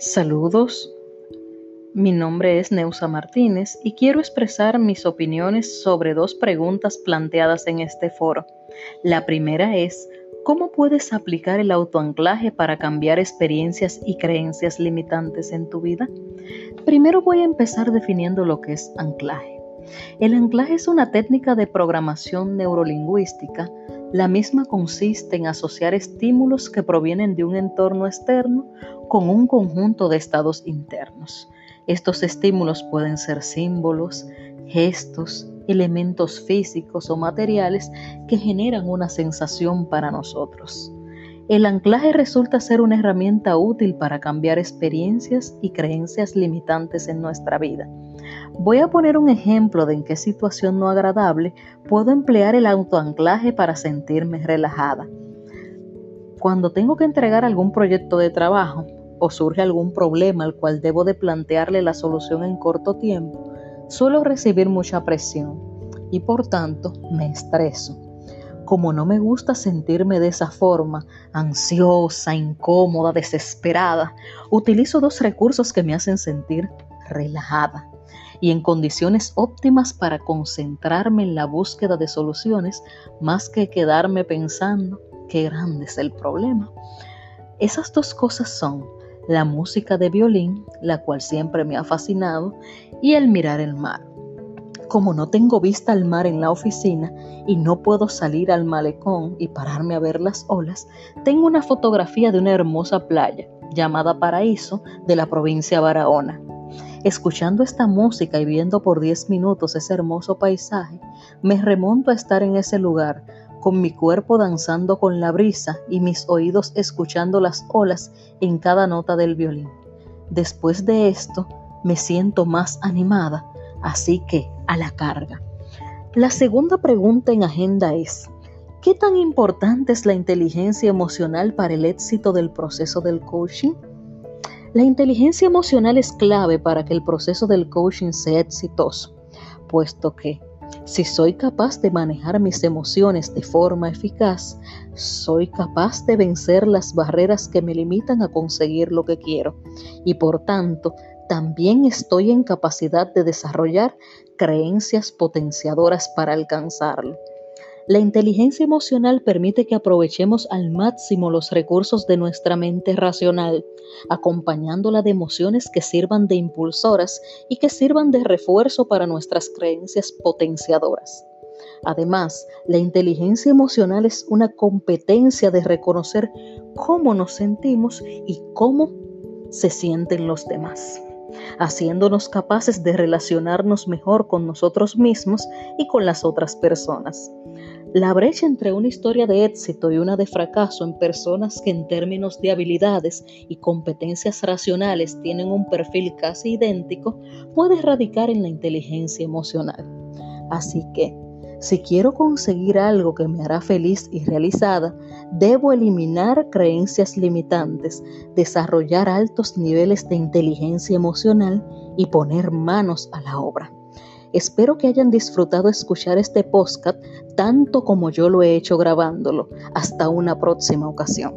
Saludos, mi nombre es Neusa Martínez y quiero expresar mis opiniones sobre dos preguntas planteadas en este foro. La primera es, ¿cómo puedes aplicar el autoanclaje para cambiar experiencias y creencias limitantes en tu vida? Primero voy a empezar definiendo lo que es anclaje. El anclaje es una técnica de programación neurolingüística la misma consiste en asociar estímulos que provienen de un entorno externo con un conjunto de estados internos. Estos estímulos pueden ser símbolos, gestos, elementos físicos o materiales que generan una sensación para nosotros. El anclaje resulta ser una herramienta útil para cambiar experiencias y creencias limitantes en nuestra vida Voy a poner un ejemplo de en qué situación no agradable puedo emplear el autoanclaje para sentirme relajada. Cuando tengo que entregar algún proyecto de trabajo o surge algún problema al cual debo de plantearle la solución en corto tiempo, suelo recibir mucha presión y por tanto me estreso. Como no me gusta sentirme de esa forma, ansiosa, incómoda, desesperada, utilizo dos recursos que me hacen sentir relajada y en condiciones óptimas para concentrarme en la búsqueda de soluciones más que quedarme pensando qué grande es el problema. Esas dos cosas son la música de violín, la cual siempre me ha fascinado, y el mirar el mar. Como no tengo vista al mar en la oficina y no puedo salir al malecón y pararme a ver las olas, tengo una fotografía de una hermosa playa llamada Paraíso de la provincia Barahona. Escuchando esta música y viendo por 10 minutos ese hermoso paisaje, me remonto a estar en ese lugar, con mi cuerpo danzando con la brisa y mis oídos escuchando las olas en cada nota del violín. Después de esto, me siento más animada, así que a la carga. La segunda pregunta en agenda es, ¿qué tan importante es la inteligencia emocional para el éxito del proceso del coaching? La inteligencia emocional es clave para que el proceso del coaching sea exitoso, puesto que si soy capaz de manejar mis emociones de forma eficaz, soy capaz de vencer las barreras que me limitan a conseguir lo que quiero y por tanto también estoy en capacidad de desarrollar creencias potenciadoras para alcanzarlo. La inteligencia emocional permite que aprovechemos al máximo los recursos de nuestra mente racional, acompañándola de emociones que sirvan de impulsoras y que sirvan de refuerzo para nuestras creencias potenciadoras. Además, la inteligencia emocional es una competencia de reconocer cómo nos sentimos y cómo se sienten los demás, haciéndonos capaces de relacionarnos mejor con nosotros mismos y con las otras personas. La brecha entre una historia de éxito y una de fracaso en personas que en términos de habilidades y competencias racionales tienen un perfil casi idéntico puede radicar en la inteligencia emocional. Así que, si quiero conseguir algo que me hará feliz y realizada, debo eliminar creencias limitantes, desarrollar altos niveles de inteligencia emocional y poner manos a la obra. Espero que hayan disfrutado escuchar este podcast tanto como yo lo he hecho grabándolo. Hasta una próxima ocasión.